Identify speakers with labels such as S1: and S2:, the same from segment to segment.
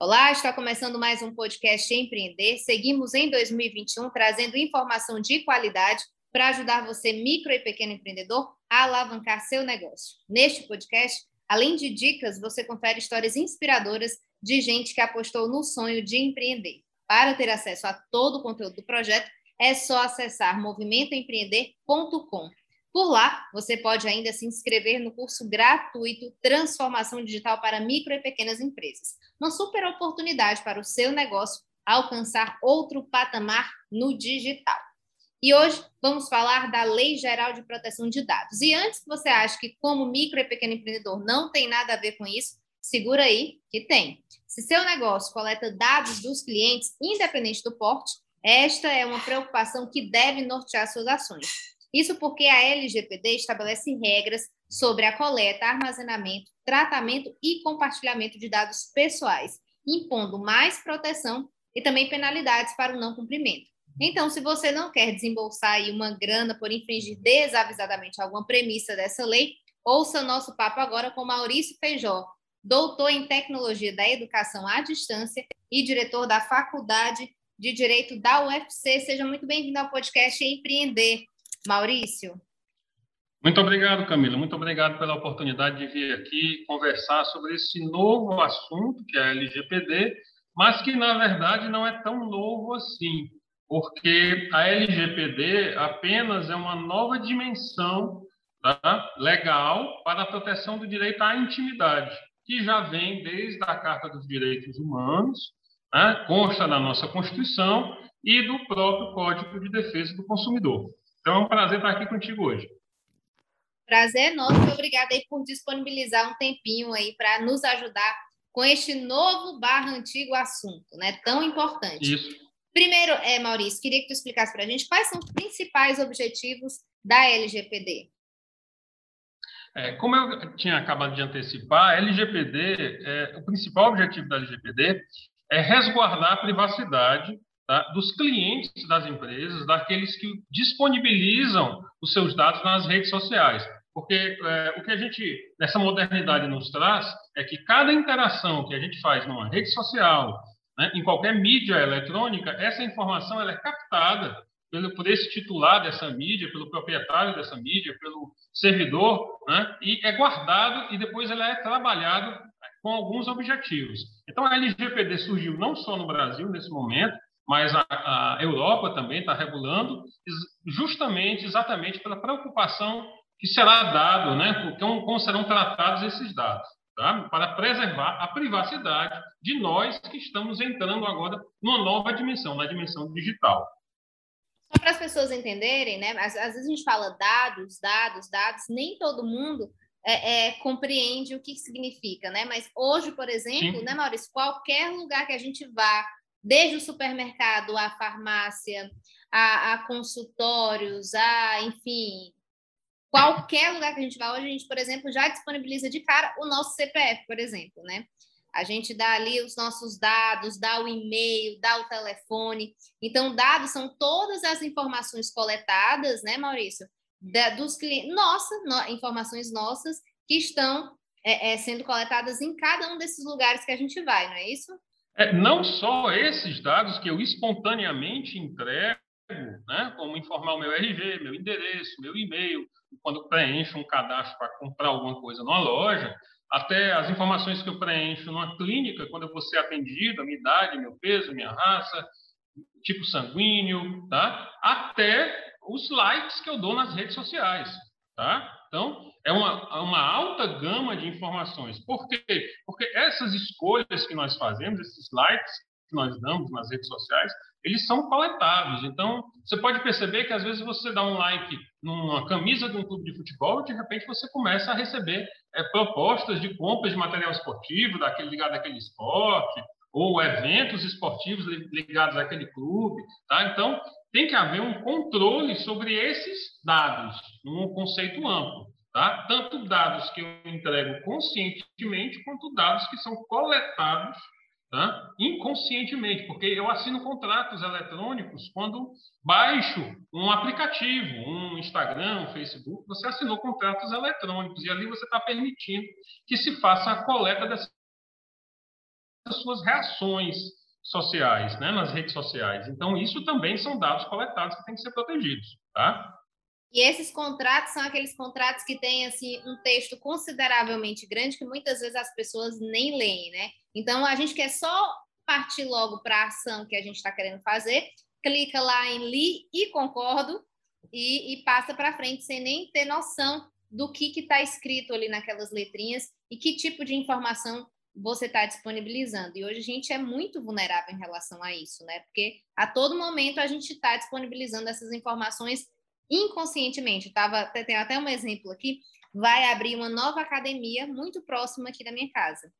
S1: Olá, está começando mais um podcast Empreender. Seguimos em 2021 trazendo informação de qualidade para ajudar você, micro e pequeno empreendedor, a alavancar seu negócio. Neste podcast, além de dicas, você confere histórias inspiradoras de gente que apostou no sonho de empreender. Para ter acesso a todo o conteúdo do projeto, é só acessar movimentoempreender.com. Por lá, você pode ainda se inscrever no curso gratuito Transformação Digital para Micro e Pequenas Empresas. Uma super oportunidade para o seu negócio alcançar outro patamar no digital. E hoje vamos falar da Lei Geral de Proteção de Dados. E antes que você ache que, como micro e pequeno empreendedor, não tem nada a ver com isso, segura aí que tem. Se seu negócio coleta dados dos clientes, independente do porte, esta é uma preocupação que deve nortear suas ações. Isso porque a LGPD estabelece regras sobre a coleta, armazenamento, tratamento e compartilhamento de dados pessoais, impondo mais proteção e também penalidades para o não cumprimento. Então, se você não quer desembolsar uma grana por infringir desavisadamente alguma premissa dessa lei, ouça nosso papo agora com Maurício Feijó, doutor em Tecnologia da Educação à Distância e diretor da Faculdade de Direito da UFC. Seja muito bem-vindo ao podcast Empreender. Maurício.
S2: Muito obrigado, Camila. Muito obrigado pela oportunidade de vir aqui conversar sobre esse novo assunto, que é a LGPD, mas que, na verdade, não é tão novo assim, porque a LGPD apenas é uma nova dimensão tá, legal para a proteção do direito à intimidade, que já vem desde a Carta dos Direitos Humanos, né, consta na nossa Constituição e do próprio Código de Defesa do Consumidor. Então é um prazer estar aqui contigo hoje.
S1: Prazer é nosso. Obrigada aí por disponibilizar um tempinho aí para nos ajudar com este novo barra antigo assunto, né? Tão importante.
S2: Isso.
S1: Primeiro, é, Maurício, queria que tu explicasse para a gente quais são os principais objetivos da LGPD.
S2: É, como eu tinha acabado de antecipar, a LGPD, é, o principal objetivo da LGPD é resguardar a privacidade tá, dos clientes das empresas, daqueles que disponibilizam os seus dados nas redes sociais. Porque é, o que a gente, nessa modernidade, nos traz é que cada interação que a gente faz numa rede social, né, em qualquer mídia eletrônica, essa informação ela é captada pelo, por esse titular dessa mídia, pelo proprietário dessa mídia, pelo servidor, né, e é guardado e depois ela é trabalhado com alguns objetivos. Então, a LGPD surgiu não só no Brasil nesse momento, mas a, a Europa também está regulando, justamente, exatamente pela preocupação que será dado, né, como, como serão tratados esses dados, tá? para preservar a privacidade de nós que estamos entrando agora numa nova dimensão, na dimensão digital.
S1: Só para as pessoas entenderem, né? Às, às, vezes a gente fala dados, dados, dados, nem todo mundo é, é, compreende o que significa, né? Mas hoje, por exemplo, Sim. né, Maurício, qualquer lugar que a gente vá, desde o supermercado à farmácia, a, a, consultórios, a, enfim, qualquer lugar que a gente vá hoje, a gente, por exemplo, já disponibiliza de cara o nosso CPF, por exemplo, né? A gente dá ali os nossos dados, dá o e-mail, dá o telefone. Então, dados são todas as informações coletadas, né, Maurício? Da, dos clientes, nossa, no, informações nossas que estão é, é, sendo coletadas em cada um desses lugares que a gente vai, não é isso?
S2: É, não só esses dados que eu espontaneamente entrego, né, como informar o meu RG, meu endereço, meu e-mail, quando preencho um cadastro para comprar alguma coisa numa loja, até as informações que eu preencho numa clínica, quando eu vou ser atendido, a minha idade, meu peso, minha raça, tipo sanguíneo, tá? até os likes que eu dou nas redes sociais. Tá? Então, é uma, uma alta gama de informações. Por quê? Porque essas escolhas que nós fazemos, esses likes que nós damos nas redes sociais, eles são coletados. Então, você pode perceber que às vezes você dá um like numa camisa de um clube de futebol e de repente você começa a receber é, propostas de compras de material esportivo, daquele ligado àquele esporte, ou eventos esportivos ligados àquele clube. Tá? Então, tem que haver um controle sobre esses dados, num conceito amplo. Tá? Tanto dados que eu entrego conscientemente, quanto dados que são coletados tá? inconscientemente, porque eu assino contratos eletrônicos quando baixo um aplicativo, um Instagram, um Facebook, você assinou contratos eletrônicos e ali você está permitindo que se faça a coleta dessas suas reações sociais, né, nas redes sociais. Então, isso também são dados coletados que têm que ser protegidos, tá?
S1: E esses contratos são aqueles contratos que têm assim um texto consideravelmente grande que muitas vezes as pessoas nem leem, né? Então a gente quer só partir logo para a ação que a gente está querendo fazer, clica lá em li e concordo e, e passa para frente sem nem ter noção do que está escrito ali naquelas letrinhas e que tipo de informação você está disponibilizando. E hoje a gente é muito vulnerável em relação a isso, né? Porque a todo momento a gente está disponibilizando essas informações inconscientemente. Tava, tem até um exemplo aqui, vai abrir uma nova academia muito próxima aqui da minha casa.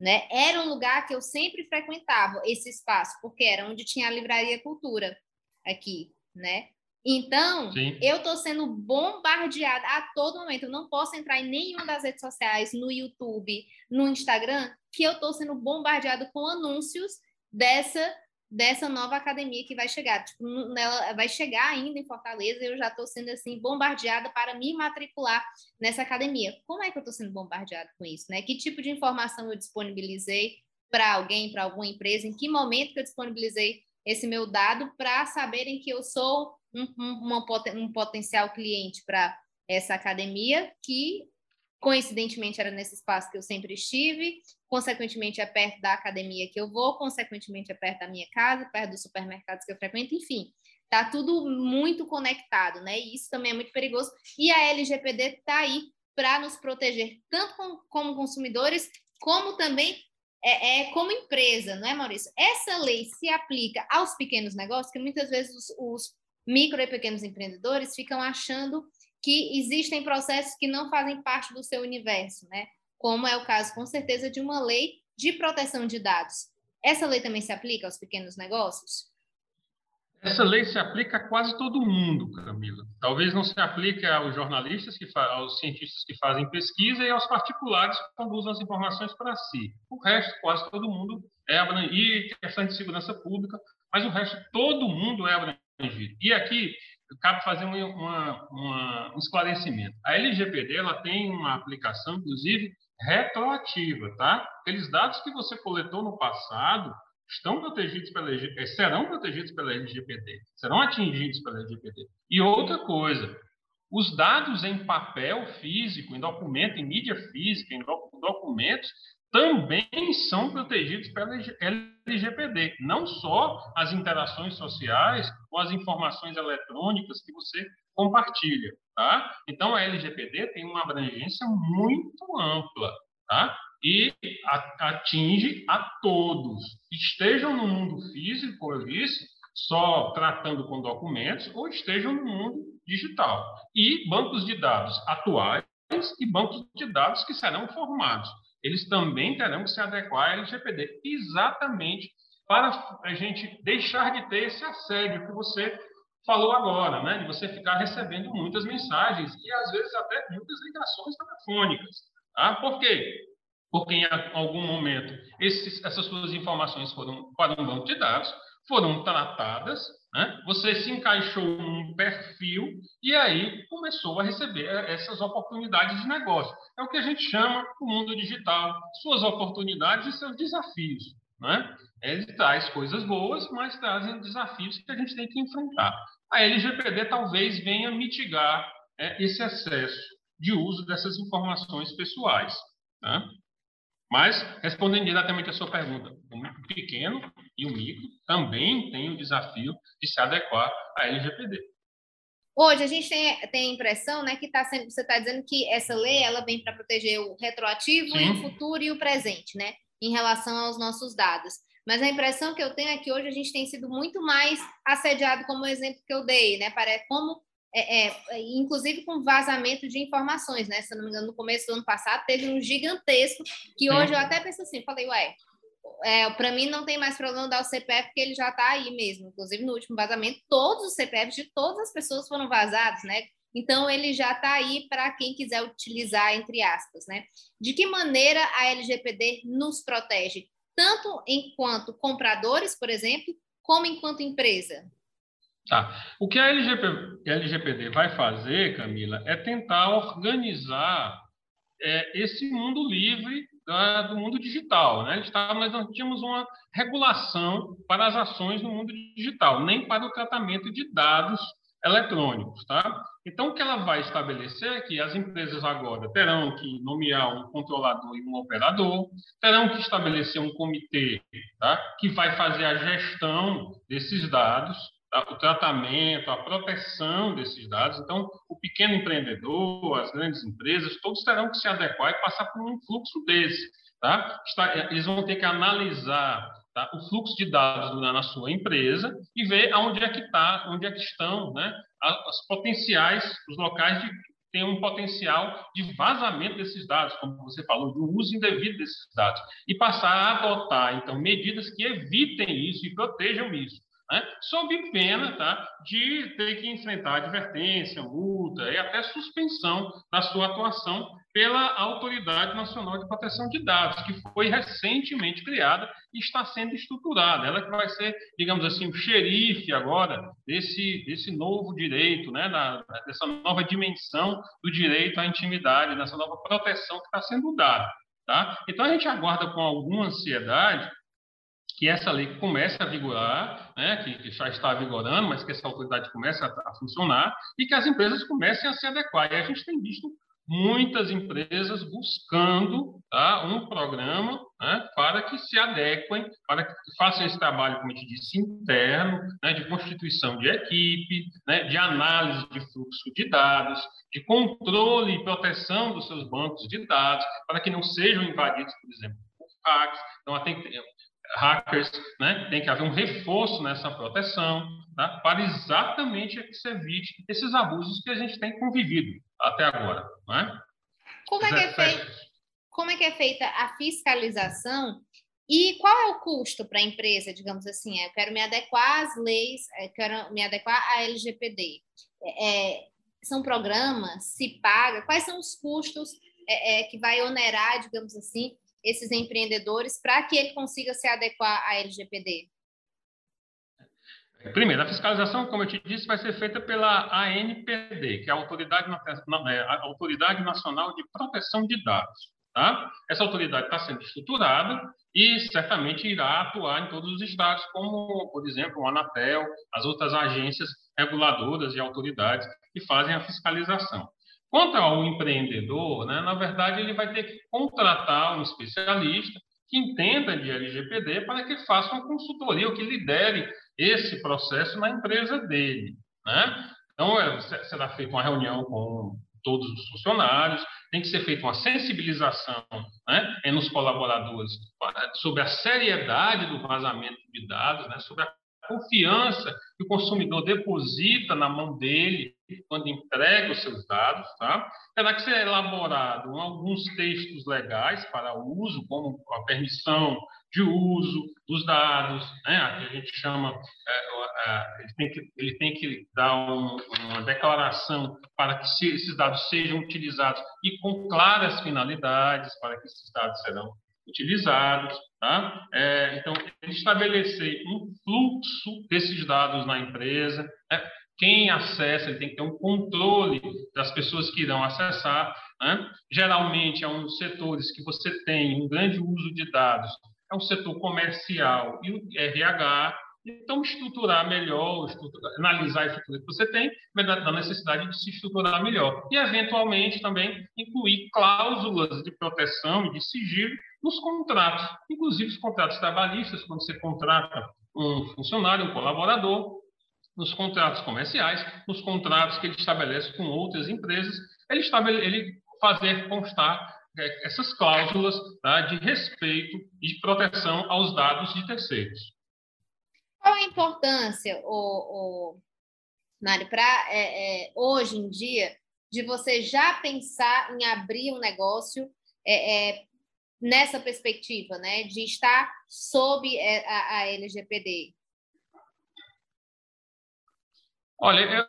S1: Né? Era um lugar que eu sempre frequentava esse espaço, porque era onde tinha a livraria cultura aqui, né? Então, Sim. eu estou sendo bombardeada a todo momento. Eu não posso entrar em nenhuma das redes sociais, no YouTube, no Instagram, que eu estou sendo bombardeada com anúncios dessa dessa nova academia que vai chegar. Tipo, ela vai chegar ainda em Fortaleza e eu já estou sendo assim bombardeada para me matricular nessa academia. Como é que eu estou sendo bombardeada com isso, né? Que tipo de informação eu disponibilizei para alguém, para alguma empresa? Em que momento que eu disponibilizei esse meu dado para saberem que eu sou um, um, um potencial cliente para essa academia que coincidentemente era nesse espaço que eu sempre estive, consequentemente é perto da academia que eu vou, consequentemente é perto da minha casa, perto dos supermercados que eu frequento, enfim, tá tudo muito conectado, né? E isso também é muito perigoso. E a LGPD tá aí para nos proteger, tanto com, como consumidores, como também é, é, como empresa, não é, Maurício? Essa lei se aplica aos pequenos negócios, que muitas vezes os, os micro e pequenos empreendedores ficam achando que existem processos que não fazem parte do seu universo, né? Como é o caso, com certeza, de uma lei de proteção de dados. Essa lei também se aplica aos pequenos negócios?
S2: Essa lei se aplica a quase todo mundo, Camila. Talvez não se aplique aos jornalistas, que aos cientistas que fazem pesquisa e aos particulares que conduzem as informações para si. O resto, quase todo mundo é abrangido. E questão de segurança pública, mas o resto, todo mundo é abrangido. E aqui, cabe fazer uma, uma, uma, um esclarecimento. A LGPD ela tem uma aplicação, inclusive, retroativa, tá? Aqueles dados que você coletou no passado estão protegidos pela eh, serão protegidos pela LGPD, serão atingidos pela LGPD. E outra coisa, os dados em papel físico, em documento, em mídia física, em documentos, também são protegidos pela LGPD, não só as interações sociais ou as informações eletrônicas que você compartilha, tá? Então a LGPD tem uma abrangência muito ampla, tá? E atinge a todos, estejam no mundo físico, como eu disse, só tratando com documentos, ou estejam no mundo digital. E bancos de dados atuais e bancos de dados que serão formados eles também terão que se adequar à LGPD, exatamente para a gente deixar de ter esse assédio que você falou agora, né? de você ficar recebendo muitas mensagens e às vezes até muitas ligações telefônicas. Tá? Por quê? Porque em algum momento esses, essas suas informações foram para um banco de dados, foram tratadas, né? você se encaixou num perfil e aí começou a receber essas oportunidades de negócio. É o que a gente chama o mundo digital, suas oportunidades e seus desafios. Né? Ele traz coisas boas, mas trazem desafios que a gente tem que enfrentar. A LGPD talvez venha mitigar é, esse excesso de uso dessas informações pessoais. Né? Mas, respondendo diretamente à sua pergunta, o pequeno e o micro também têm o desafio de se adequar à LGPD.
S1: Hoje a gente tem, tem a impressão, né, que tá sendo, você está dizendo que essa lei ela vem para proteger o retroativo, e o futuro e o presente, né, em relação aos nossos dados. Mas a impressão que eu tenho é que hoje a gente tem sido muito mais assediado, como o exemplo que eu dei, né, para como é, é, inclusive com vazamento de informações, né? Se eu não me engano, no começo do ano passado teve um gigantesco que hoje eu até penso assim, falei, ué, é, para mim não tem mais problema dar o CPF, porque ele já está aí mesmo. Inclusive, no último vazamento, todos os CPFs de todas as pessoas foram vazados, né? Então, ele já está aí para quem quiser utilizar, entre aspas, né? De que maneira a LGPD nos protege? Tanto enquanto compradores, por exemplo, como enquanto empresa?
S2: Tá. O que a LGP, LGPD vai fazer, Camila, é tentar organizar é, esse mundo livre da, do mundo digital. Né? Está, nós não tínhamos uma regulação para as ações no mundo digital, nem para o tratamento de dados eletrônicos. Tá? Então, o que ela vai estabelecer é que as empresas agora terão que nomear um controlador e um operador, terão que estabelecer um comitê tá? que vai fazer a gestão desses dados, o tratamento, a proteção desses dados. Então, o pequeno empreendedor, as grandes empresas, todos terão que se adequar e passar por um fluxo desse. Tá? Eles vão ter que analisar tá, o fluxo de dados na sua empresa e ver aonde é que está, onde é que estão, né, as potenciais, os locais de tem um potencial de vazamento desses dados, como você falou, de um uso indevido desses dados, e passar a adotar, então, medidas que evitem isso e protejam isso né? sob pena tá, de ter que enfrentar advertência, multa e até suspensão da sua atuação pela Autoridade Nacional de Proteção de Dados, que foi recentemente criada e está sendo estruturada. Ela que vai ser, digamos assim, o xerife agora desse, desse novo direito, né, da, dessa nova dimensão do direito à intimidade, dessa nova proteção que está sendo dada. Tá? Então, a gente aguarda com alguma ansiedade que essa lei comece a vigorar, né, que, que, já está vigorando, mas que essa autoridade comece a, a, funcionar e que as empresas comecem a se adequar. E a gente tem visto muitas empresas buscando tá, um programa né, para que se adequem, para que façam esse trabalho, como a gente disse, interno, né, de constituição de equipe, né, de análise de fluxo de dados, de controle e proteção dos seus bancos de dados, para que não sejam invadidos, por exemplo, por hacks. Então, tem que ter hackers, né? tem que haver um reforço nessa proteção, tá? para exatamente que se evite esses abusos que a gente tem convivido até agora. Né?
S1: Como, é que é feita, como é que é feita a fiscalização e qual é o custo para a empresa, digamos assim? Eu quero me adequar às leis, eu quero me adequar à LGPD. É, é, são programas? Se paga? Quais são os custos é, é que vai onerar, digamos assim, esses empreendedores para que ele consiga se adequar à LGPD?
S2: Primeiro, a fiscalização, como eu te disse, vai ser feita pela ANPD, que é a Autoridade, é, a Autoridade Nacional de Proteção de Dados. Tá? Essa autoridade está sendo estruturada e certamente irá atuar em todos os estados, como, por exemplo, o Anatel, as outras agências reguladoras e autoridades que fazem a fiscalização. Quanto ao empreendedor, né, na verdade, ele vai ter que contratar um especialista que entenda de LGPD para que faça uma consultoria, ou que lidere esse processo na empresa dele. Né? Então, é, será feita uma reunião com todos os funcionários, tem que ser feita uma sensibilização né, nos colaboradores sobre a seriedade do vazamento de dados, né, sobre a confiança que o consumidor deposita na mão dele quando entrega os seus dados, tá? Terá que ser elaborado alguns textos legais para uso, como a permissão de uso dos dados, né? A gente chama, é, é, ele, tem que, ele tem que dar um, uma declaração para que se, esses dados sejam utilizados e com claras finalidades para que esses dados serão utilizados. Tá? É, então, estabelecer um fluxo desses dados na empresa. Né? Quem acessa, ele tem que ter um controle das pessoas que irão acessar. Né? Geralmente, é um dos setores que você tem um grande uso de dados, é o setor comercial e o RH. Então, estruturar melhor, estruturar, analisar a estrutura que você tem, da necessidade de se estruturar melhor. E, eventualmente, também incluir cláusulas de proteção e de sigilo nos contratos, inclusive os contratos trabalhistas, quando você contrata um funcionário, um colaborador, nos contratos comerciais, nos contratos que ele estabelece com outras empresas, ele, estabele, ele fazer constar é, essas cláusulas tá, de respeito e proteção aos dados de terceiros.
S1: Qual a importância, o, o Mari, para é, é, hoje em dia, de você já pensar em abrir um negócio é, é nessa perspectiva, né, de estar sob é, a, a LGPD?
S2: Olha,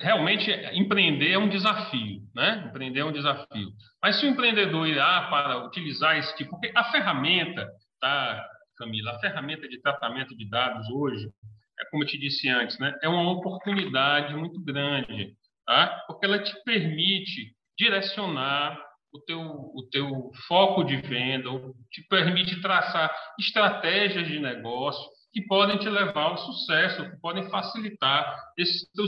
S2: realmente empreender é um desafio, né? Empreender é um desafio. Mas se o empreendedor irá para utilizar esse tipo, porque a ferramenta, tá, Camila, a ferramenta de tratamento de dados hoje, é como eu te disse antes, né? É uma oportunidade muito grande, tá? Porque ela te permite direcionar o teu, o teu foco de venda, te permite traçar estratégias de negócio que podem te levar ao sucesso, que podem facilitar esse teu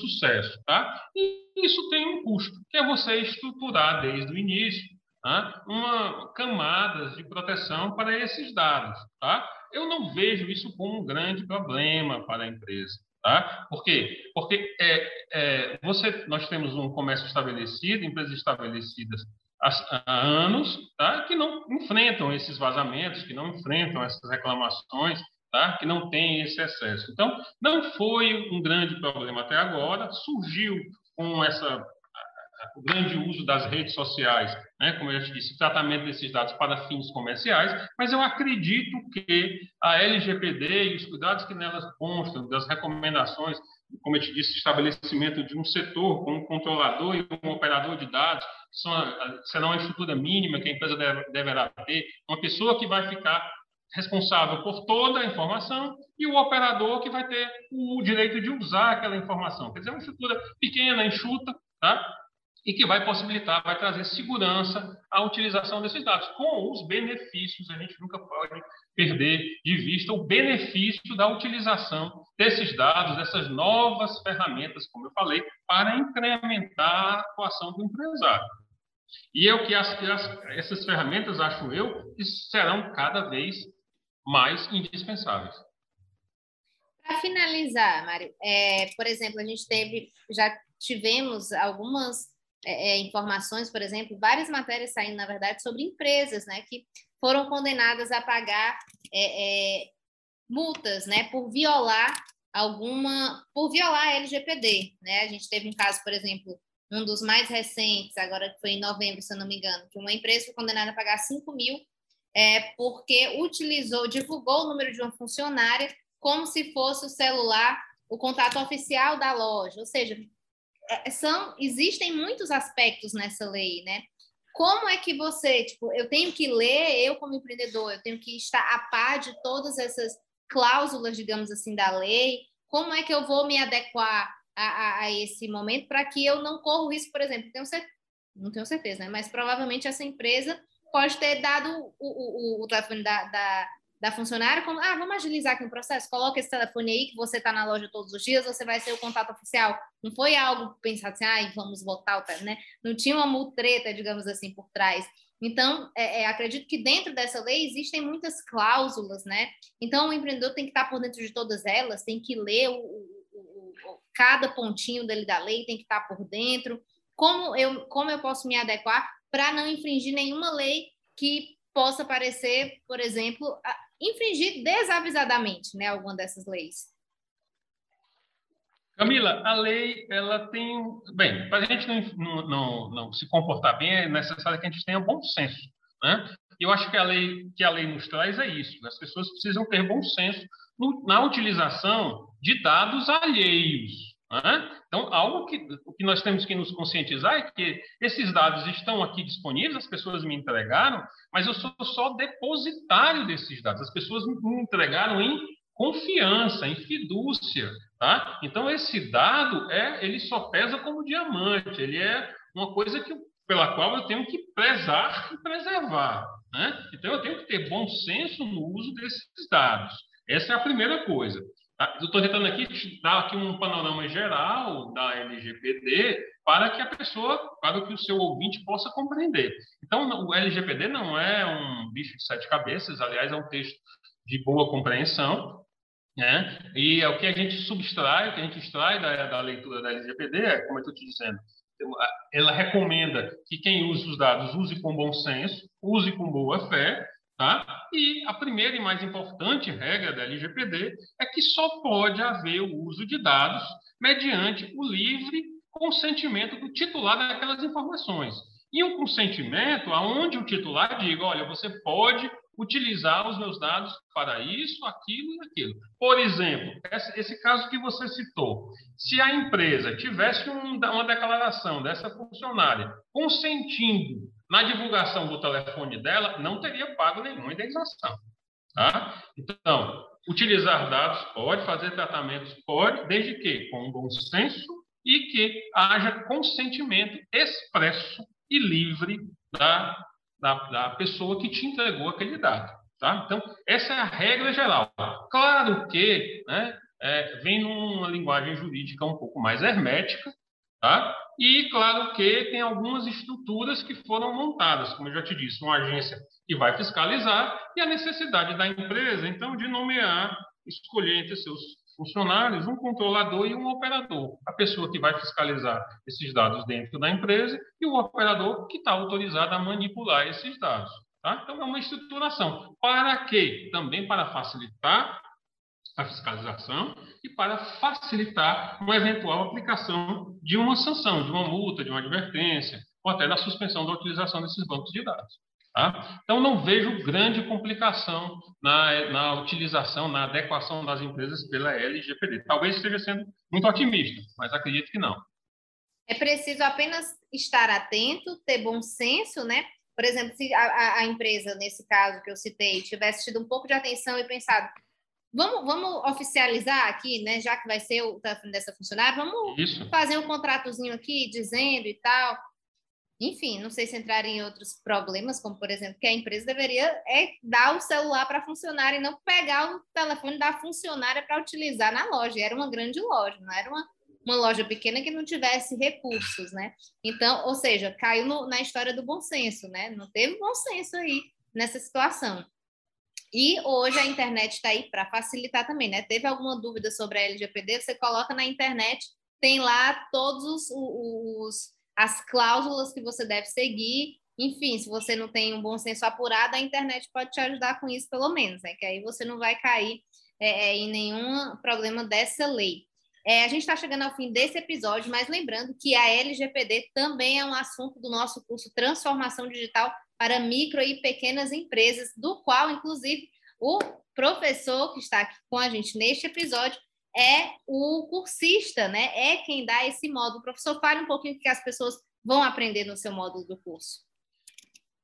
S2: sucesso, tá? E isso tem um custo, que é você estruturar desde o início tá? uma camadas de proteção para esses dados, tá? Eu não vejo isso como um grande problema para a empresa, tá? Por quê? Porque é, é, você, nós temos um comércio estabelecido, empresas estabelecidas há, há anos, tá? Que não enfrentam esses vazamentos, que não enfrentam essas reclamações, tá? que não tem esse excesso. Então, não foi um grande problema até agora, surgiu com essa o grande uso das redes sociais, né, como eu já disse, tratamento desses dados para fins comerciais, mas eu acredito que a LGPD e os cuidados que nelas constam, das recomendações, como eu te disse, estabelecimento de um setor com um controlador e um operador de dados, são, será uma estrutura mínima que a empresa deve, deverá ter, uma pessoa que vai ficar responsável por toda a informação e o operador que vai ter o direito de usar aquela informação. Quer dizer, uma estrutura pequena, enxuta, tá? E que vai possibilitar, vai trazer segurança à utilização desses dados, com os benefícios, a gente nunca pode perder de vista o benefício da utilização desses dados, dessas novas ferramentas, como eu falei, para incrementar a atuação do empresário. E é o que as, essas ferramentas, acho eu, serão cada vez mais indispensáveis.
S1: Para finalizar, Mário, é, por exemplo, a gente teve, já tivemos algumas é, é, informações, por exemplo, várias matérias saindo, na verdade, sobre empresas, né, que foram condenadas a pagar é, é multas, né, por violar alguma, por violar a LGPD, né? A gente teve um caso, por exemplo, um dos mais recentes, agora que foi em novembro, se eu não me engano, que uma empresa foi condenada a pagar 5 mil é, porque utilizou, divulgou o número de uma funcionária como se fosse o celular, o contato oficial da loja. Ou seja, são, existem muitos aspectos nessa lei, né? Como é que você, tipo, eu tenho que ler, eu como empreendedor, eu tenho que estar a par de todas essas cláusulas, digamos assim, da lei? Como é que eu vou me adequar a, a, a esse momento para que eu não corra o risco, por exemplo, tenho não tenho certeza, né? Mas provavelmente essa empresa pode ter dado o, o, o telefone da, da, da funcionária como, ah, vamos agilizar aqui o processo, coloca esse telefone aí que você está na loja todos os dias, você vai ser o contato oficial. Não foi algo pensado assim, ah, vamos botar o né? Não tinha uma mutreta, digamos assim, por trás. Então, é, é, acredito que dentro dessa lei existem muitas cláusulas, né? Então, o empreendedor tem que estar por dentro de todas elas, tem que ler o, o, o, cada pontinho dele da lei, tem que estar por dentro. Como eu, como eu posso me adequar para não infringir nenhuma lei que possa parecer, por exemplo, infringir desavisadamente né, alguma dessas leis.
S2: Camila, a lei ela tem. Bem, para a gente não, não, não, se comportar bem, é necessário que a gente tenha bom senso. Né? Eu acho que a lei que a lei nos traz é isso. As pessoas precisam ter bom senso no, na utilização de dados alheios. Então, algo que, o que nós temos que nos conscientizar é que esses dados estão aqui disponíveis, as pessoas me entregaram, mas eu sou só depositário desses dados. As pessoas me entregaram em confiança, em fidúcia, tá? Então, esse dado, é, ele só pesa como diamante, ele é uma coisa que, pela qual eu tenho que prezar e preservar, né? Então, eu tenho que ter bom senso no uso desses dados. Essa é a primeira coisa. Tá? Estou tentando aqui dar aqui um panorama geral da LGPD para que a pessoa, para que o seu ouvinte possa compreender. Então, o LGPD não é um bicho de sete cabeças, aliás, é um texto de boa compreensão, né? E é o que a gente subtrai, o que a gente extrai da, da leitura da LGPD é, como eu estou te dizendo, ela recomenda que quem use os dados use com bom senso, use com boa fé, Tá? E a primeira e mais importante regra da LGPD é que só pode haver o uso de dados mediante o livre consentimento do titular daquelas informações. E um consentimento aonde o titular diga, olha, você pode utilizar os meus dados para isso, aquilo e aquilo. Por exemplo, esse, caso que você citou, se a empresa tivesse um, uma declaração dessa funcionária consentindo na divulgação do telefone dela, não teria pago nenhuma indenização. Tá? Então, utilizar dados pode, fazer tratamentos pode, desde que com bom senso e que haja consentimento expresso e livre da da, da pessoa que te entregou aquele dado. Tá? Então, essa é a regra geral. Claro que né, é, vem numa linguagem jurídica um pouco mais hermética, tá? e claro que tem algumas estruturas que foram montadas, como eu já te disse, uma agência que vai fiscalizar e a necessidade da empresa, então, de nomear, escolher entre seus funcionários, um controlador e um operador. A pessoa que vai fiscalizar esses dados dentro da empresa e o operador que está autorizado a manipular esses dados. Tá? Então, é uma estruturação. Para quê? Também para facilitar a fiscalização e para facilitar uma eventual aplicação de uma sanção, de uma multa, de uma advertência, ou até da suspensão da utilização desses bancos de dados. Tá? Então, não vejo grande complicação na, na, utilização, na adequação das empresas pela LGPD. Talvez esteja sendo muito otimista, mas acredito que não.
S1: É preciso apenas estar atento, ter bom senso, né? Por exemplo, se a, a empresa, nesse caso que eu citei, tivesse tido um pouco de atenção e pensado, vamos, vamos oficializar aqui, né? Já que vai ser o telefone dessa funcionária, vamos Isso. fazer um contratozinho aqui dizendo e tal. Enfim, não sei se entrar em outros problemas, como por exemplo, que a empresa deveria é dar o celular para funcionária e não pegar o telefone da funcionária para utilizar na loja. Era uma grande loja, não era uma, uma loja pequena que não tivesse recursos, né? Então, ou seja, caiu no, na história do bom senso, né? Não teve bom senso aí nessa situação. E hoje a internet está aí para facilitar também, né? Teve alguma dúvida sobre a LGPD? Você coloca na internet, tem lá todos os, os as cláusulas que você deve seguir. Enfim, se você não tem um bom senso apurado, a internet pode te ajudar com isso, pelo menos, né? Que aí você não vai cair é, é em nenhum problema dessa lei. É, a gente está chegando ao fim desse episódio, mas lembrando que a LGPD também é um assunto do nosso curso Transformação Digital para Micro e Pequenas Empresas, do qual, inclusive, o professor que está aqui com a gente neste episódio é o cursista, né? É quem dá esse módulo. Professor, fale um pouquinho o que as pessoas vão aprender no seu módulo do curso.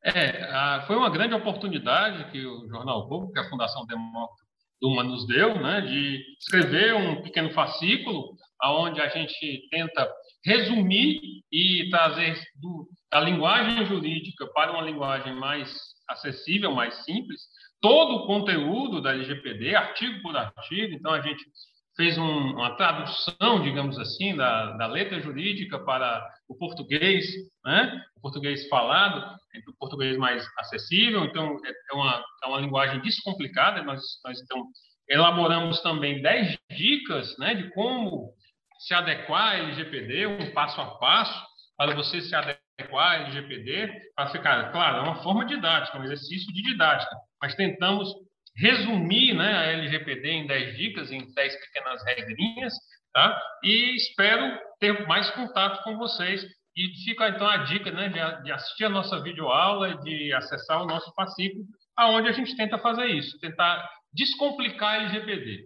S2: É, foi uma grande oportunidade que o Jornal Público, que a Fundação Demócrito Duma nos deu, né, de escrever um pequeno fascículo onde a gente tenta resumir e trazer do, a linguagem jurídica para uma linguagem mais acessível, mais simples, todo o conteúdo da LGPD, artigo por artigo. Então, a gente fez um, uma tradução, digamos assim, da, da, letra jurídica para o português, né? o português falado, o português mais acessível. Então, é, é uma, é uma linguagem descomplicada. Nós, nós então, elaboramos também 10 dicas né, de como se adequar à LGPD, um passo a passo, para você se adequar à LGPD, para ficar, claro, é uma forma didática, um exercício de didática, mas tentamos resumir né, a LGPD em 10 dicas, em 10 pequenas regrinhas, tá? e espero ter mais contato com vocês. E fica então a dica né, de, assistir a nossa videoaula de acessar o nosso fascículo, aonde a gente tenta fazer isso, tentar descomplicar a LGPD.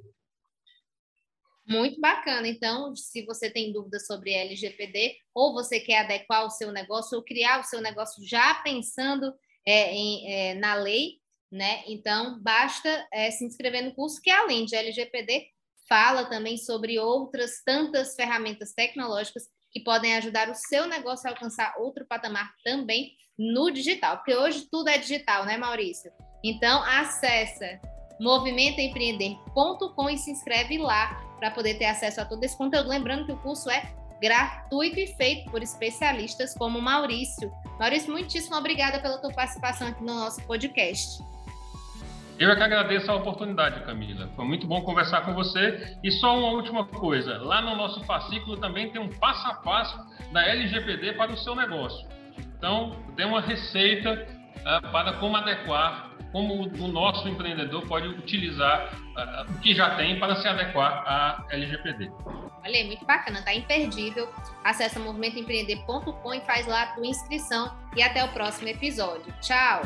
S1: Muito bacana. Então, se você tem dúvidas sobre LGPD, ou você quer adequar o seu negócio, ou criar o seu negócio já pensando é, em, é, na lei, né? Então, basta é, se inscrever no curso, que além de LGPD, fala também sobre outras tantas ferramentas tecnológicas que podem ajudar o seu negócio a alcançar outro patamar também no digital, porque hoje tudo é digital, né, Maurício? Então, acessa movimentoempreender.com e se inscreve lá para poder ter acesso a todo esse conteúdo. Lembrando que o curso é gratuito e feito por especialistas como Maurício. Maurício, muitíssimo obrigada pela tua participação aqui no nosso podcast.
S2: Eu é que agradeço a oportunidade, Camila. Foi muito bom conversar com você. E só uma última coisa: lá no nosso fascículo também tem um passo a passo da LGPD para o seu negócio. Então, tem uma receita uh, para como adequar como o nosso empreendedor pode utilizar uh, o que já tem para se adequar à LGPD.
S1: Olha, é muito bacana, tá imperdível. Acesse movimentoempreender.com e faz lá a tua inscrição. E até o próximo episódio. Tchau!